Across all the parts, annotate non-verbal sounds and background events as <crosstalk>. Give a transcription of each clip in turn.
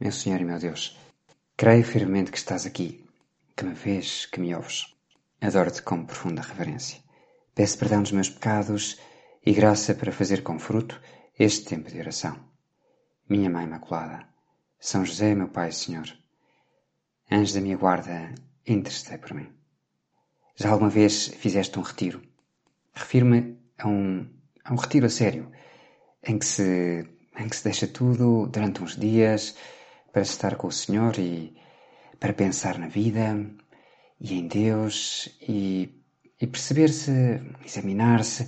Meu Senhor e meu Deus, creio firmemente que estás aqui, que me vês, que me ouves. Adoro-te com profunda reverência. Peço perdão dos meus pecados e graça para fazer com fruto este tempo de oração. Minha Mãe Imaculada, São José, meu Pai e Senhor, anjo da minha guarda, intercedei por mim. Já alguma vez fizeste um retiro? Refiro-me a um, a um retiro a sério, em que se, em que se deixa tudo durante uns dias, para estar com o Senhor e para pensar na vida e em Deus e, e perceber-se, examinar-se,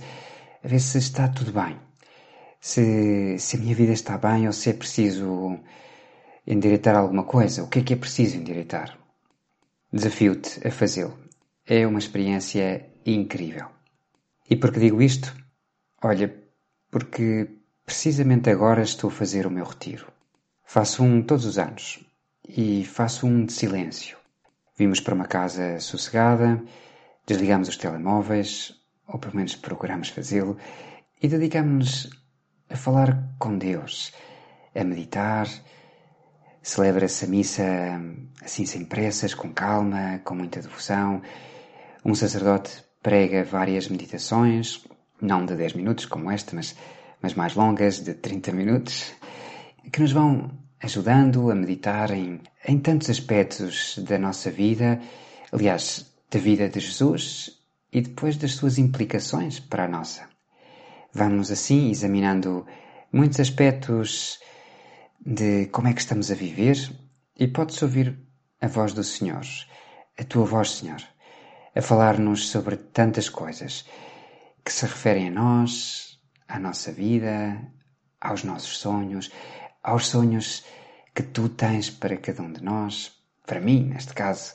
ver se está tudo bem. Se, se a minha vida está bem ou se é preciso endireitar alguma coisa. O que é que é preciso endireitar? Desafio-te a fazê-lo. É uma experiência incrível. E por que digo isto? Olha, porque precisamente agora estou a fazer o meu retiro. Faço um todos os anos e faço um de silêncio. Vimos para uma casa sossegada, desligamos os telemóveis, ou pelo menos procuramos fazê-lo, e dedicamos-nos a falar com Deus, a meditar. Celebra-se a missa assim sem pressas, com calma, com muita devoção. Um sacerdote prega várias meditações, não de 10 minutos como esta, mas, mas mais longas, de 30 minutos, que nos vão ajudando a meditar em, em tantos aspectos da nossa vida, aliás, da vida de Jesus e depois das suas implicações para a nossa. Vamos assim examinando muitos aspectos de como é que estamos a viver e podes ouvir a voz do Senhor, a tua voz, Senhor, a falar-nos sobre tantas coisas que se referem a nós, à nossa vida, aos nossos sonhos, aos sonhos que tu tens para cada um de nós, para mim, neste caso,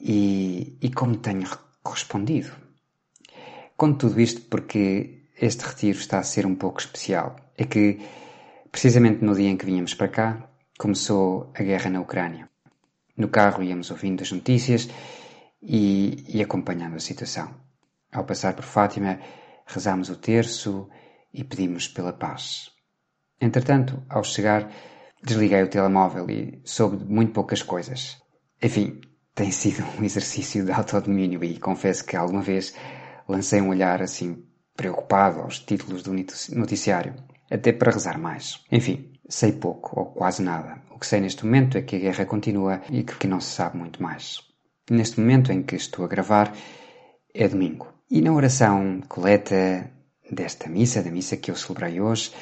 e, e como tenho correspondido. Conto tudo isto porque este retiro está a ser um pouco especial. É que, precisamente no dia em que vínhamos para cá, começou a guerra na Ucrânia. No carro íamos ouvindo as notícias e, e acompanhando a situação. Ao passar por Fátima, rezámos o terço e pedimos pela paz. Entretanto, ao chegar, desliguei o telemóvel e soube de muito poucas coisas. Enfim, tem sido um <laughs> exercício de autodomínio e confesso que alguma vez lancei um olhar assim preocupado aos títulos do noticiário, até para rezar mais. Enfim, sei pouco ou quase nada. O que sei neste momento é que a guerra continua e que não se sabe muito mais. Neste momento em que estou a gravar, é domingo. E na oração coleta desta missa, da missa que eu celebrei hoje,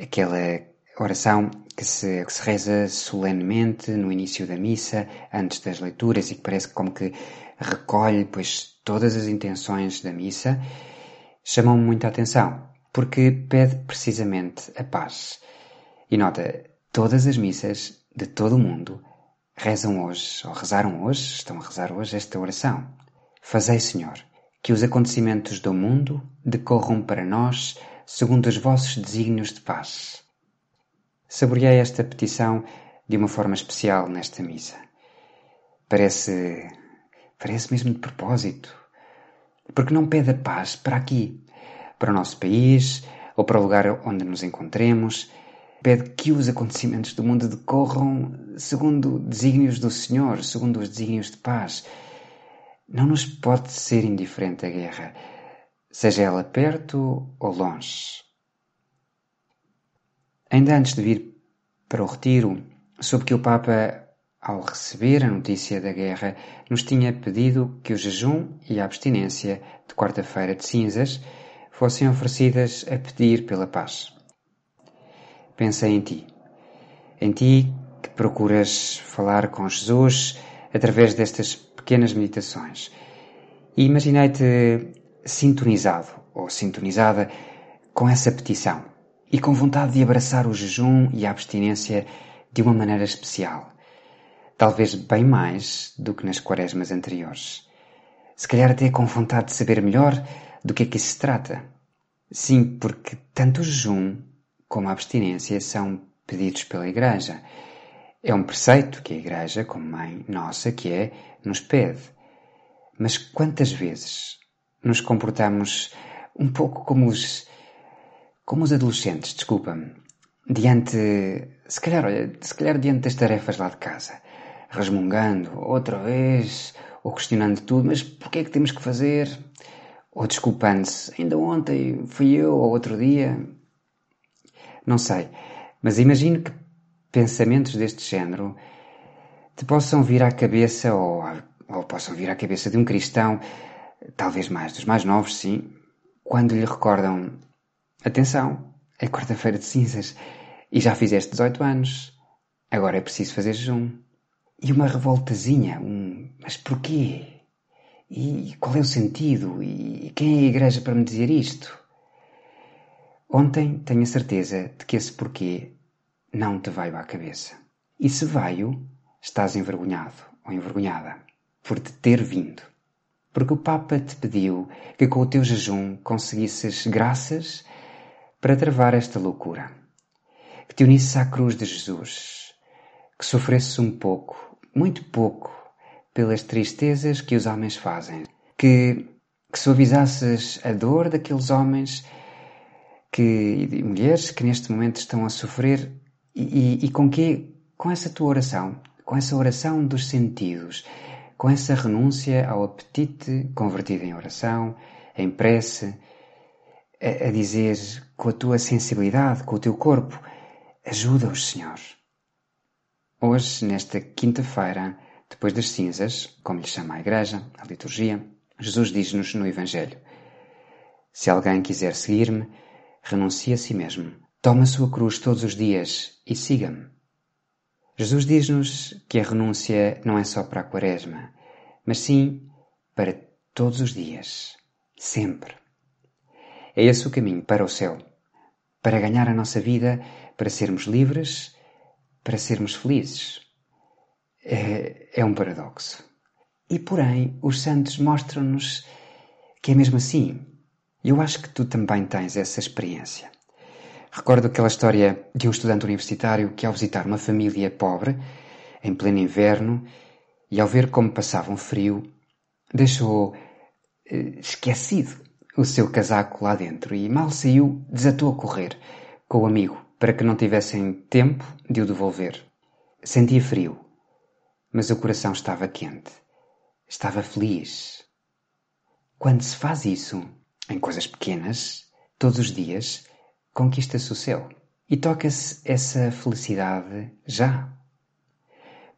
aquela oração que se, que se reza solenemente no início da missa, antes das leituras, e que parece como que recolhe pois todas as intenções da missa, chamam-me muita atenção, porque pede precisamente a paz. E nota, todas as missas de todo o mundo rezam hoje, ou rezaram hoje, estão a rezar hoje esta oração. Fazei, Senhor, que os acontecimentos do mundo decorram para nós segundo os vossos desígnios de paz. Saboreei esta petição de uma forma especial nesta missa. Parece. parece mesmo de propósito. Porque não pede a paz para aqui, para o nosso país ou para o lugar onde nos encontremos. Pede que os acontecimentos do mundo decorram segundo desígnios do Senhor, segundo os desígnios de paz. Não nos pode ser indiferente a guerra, seja ela perto ou longe. Ainda antes de vir para o retiro, soube que o Papa, ao receber a notícia da guerra, nos tinha pedido que o jejum e a abstinência de quarta-feira de cinzas fossem oferecidas a pedir pela paz. Pensei em ti, em ti que procuras falar com Jesus através destas pequenas meditações. E imaginei-te sintonizado ou sintonizada com essa petição e com vontade de abraçar o jejum e a abstinência de uma maneira especial. Talvez bem mais do que nas quaresmas anteriores. Se calhar até com vontade de saber melhor do que é que se trata. Sim, porque tanto o jejum como a abstinência são pedidos pela Igreja. É um preceito que a Igreja, como mãe nossa que é, nos pede. Mas quantas vezes nos comportamos um pouco como os como os adolescentes, desculpa-me, diante, se calhar, olha, se calhar diante das tarefas lá de casa, resmungando outra vez, ou questionando tudo, mas porquê é que temos que fazer? Ou desculpando-se, ainda ontem fui eu, ou outro dia. Não sei, mas imagino que pensamentos deste género te possam vir à cabeça, ou, ou possam vir à cabeça de um cristão, talvez mais dos mais novos, sim, quando lhe recordam: atenção, é quarta-feira de cinzas e já fizeste 18 anos, agora é preciso fazer jejum. E uma revoltazinha, um mas porquê? E qual é o sentido? E quem é a igreja para me dizer isto? Ontem tenho a certeza de que esse porquê não te veio à cabeça. E se veio, estás envergonhado ou envergonhada por te ter vindo. Porque o Papa te pediu que com o teu jejum conseguisses graças para travar esta loucura. Que te unisses à cruz de Jesus. Que sofresses um pouco, muito pouco, pelas tristezas que os homens fazem. Que, que suavizasses a dor daqueles homens que, e mulheres que neste momento estão a sofrer e, e, e com que, com essa tua oração, com essa oração dos sentidos, com essa renúncia ao apetite convertido em oração, em prece, a, a dizer com a tua sensibilidade, com o teu corpo, ajuda-os, Senhor. Hoje, nesta quinta-feira, depois das cinzas, como lhe chama a Igreja, a liturgia, Jesus diz-nos no Evangelho: Se alguém quiser seguir-me, renuncie a si mesmo, tome a sua cruz todos os dias e siga-me. Jesus diz-nos que a renúncia não é só para a quaresma, mas sim para todos os dias, sempre. É esse o caminho para o céu, para ganhar a nossa vida, para sermos livres, para sermos felizes. É, é um paradoxo. E porém, os santos mostram-nos que é mesmo assim. Eu acho que tu também tens essa experiência. Recordo aquela história de um estudante universitário que, ao visitar uma família pobre, em pleno inverno, e ao ver como passavam frio, deixou eh, esquecido o seu casaco lá dentro e, mal saiu, desatou a correr com o amigo para que não tivessem tempo de o devolver. Sentia frio, mas o coração estava quente. Estava feliz. Quando se faz isso, em coisas pequenas, todos os dias, conquista-se o céu e toca-se essa felicidade já.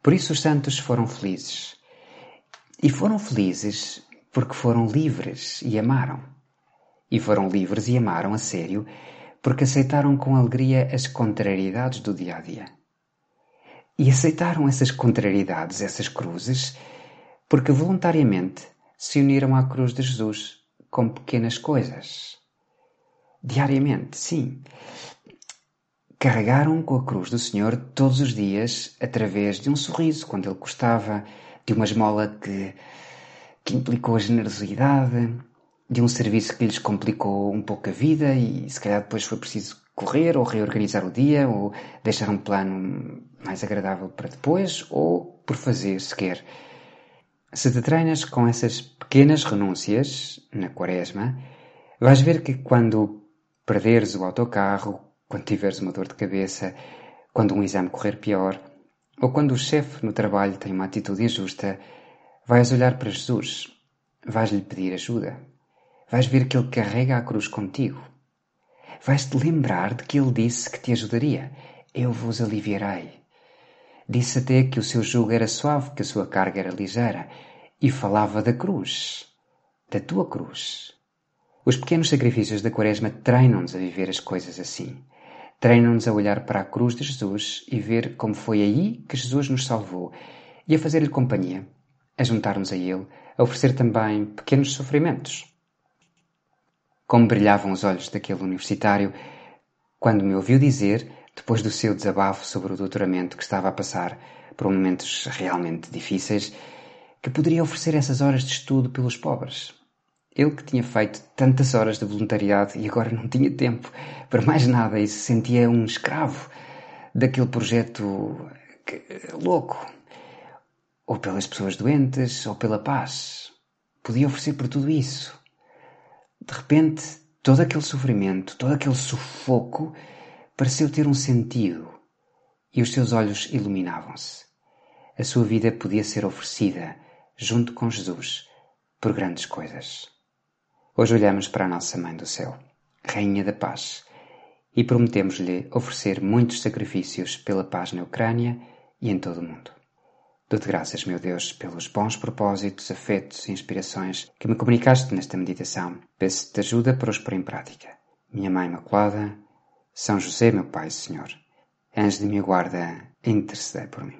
Por isso os santos foram felizes. E foram felizes porque foram livres e amaram. E foram livres e amaram a sério porque aceitaram com alegria as contrariedades do dia a dia. E aceitaram essas contrariedades, essas cruzes, porque voluntariamente se uniram à cruz de Jesus com pequenas coisas diariamente, sim. Carregaram com a cruz do Senhor todos os dias através de um sorriso quando ele gostava, de uma esmola que, que implicou a generosidade, de um serviço que lhes complicou um pouco a vida e se calhar depois foi preciso correr ou reorganizar o dia ou deixar um plano mais agradável para depois ou por fazer sequer. Se te treinas com essas pequenas renúncias na quaresma, vais ver que quando perderes o autocarro, quando tiveres uma dor de cabeça, quando um exame correr pior, ou quando o chefe no trabalho tem uma atitude injusta, vais olhar para Jesus, vais-lhe pedir ajuda, vais ver que ele carrega a cruz contigo. Vais-te lembrar de que ele disse que te ajudaria. Eu vos aliviarei. Disse até que o seu jugo era suave, que a sua carga era ligeira, e falava da cruz, da tua cruz. Os pequenos sacrifícios da Quaresma treinam-nos a viver as coisas assim. Treinam-nos a olhar para a cruz de Jesus e ver como foi aí que Jesus nos salvou e a fazer-lhe companhia, a juntar-nos a Ele, a oferecer também pequenos sofrimentos. Como brilhavam os olhos daquele universitário quando me ouviu dizer, depois do seu desabafo sobre o doutoramento que estava a passar por momentos realmente difíceis, que poderia oferecer essas horas de estudo pelos pobres, ele que tinha feito tantas horas de voluntariado e agora não tinha tempo para mais nada e se sentia um escravo daquele projeto que, louco. Ou pelas pessoas doentes, ou pela paz. Podia oferecer por tudo isso. De repente, todo aquele sofrimento, todo aquele sufoco pareceu ter um sentido e os seus olhos iluminavam-se. A sua vida podia ser oferecida, junto com Jesus, por grandes coisas. Hoje olhamos para a nossa Mãe do Céu, Rainha da Paz, e prometemos-lhe oferecer muitos sacrifícios pela paz na Ucrânia e em todo o mundo. Dou-te graças, meu Deus, pelos bons propósitos, afetos e inspirações que me comunicaste nesta meditação. Peço-te ajuda para os pôr em prática. Minha Mãe Imaculada, São José, meu Pai, Senhor, anjo de minha guarda, intercedei por mim.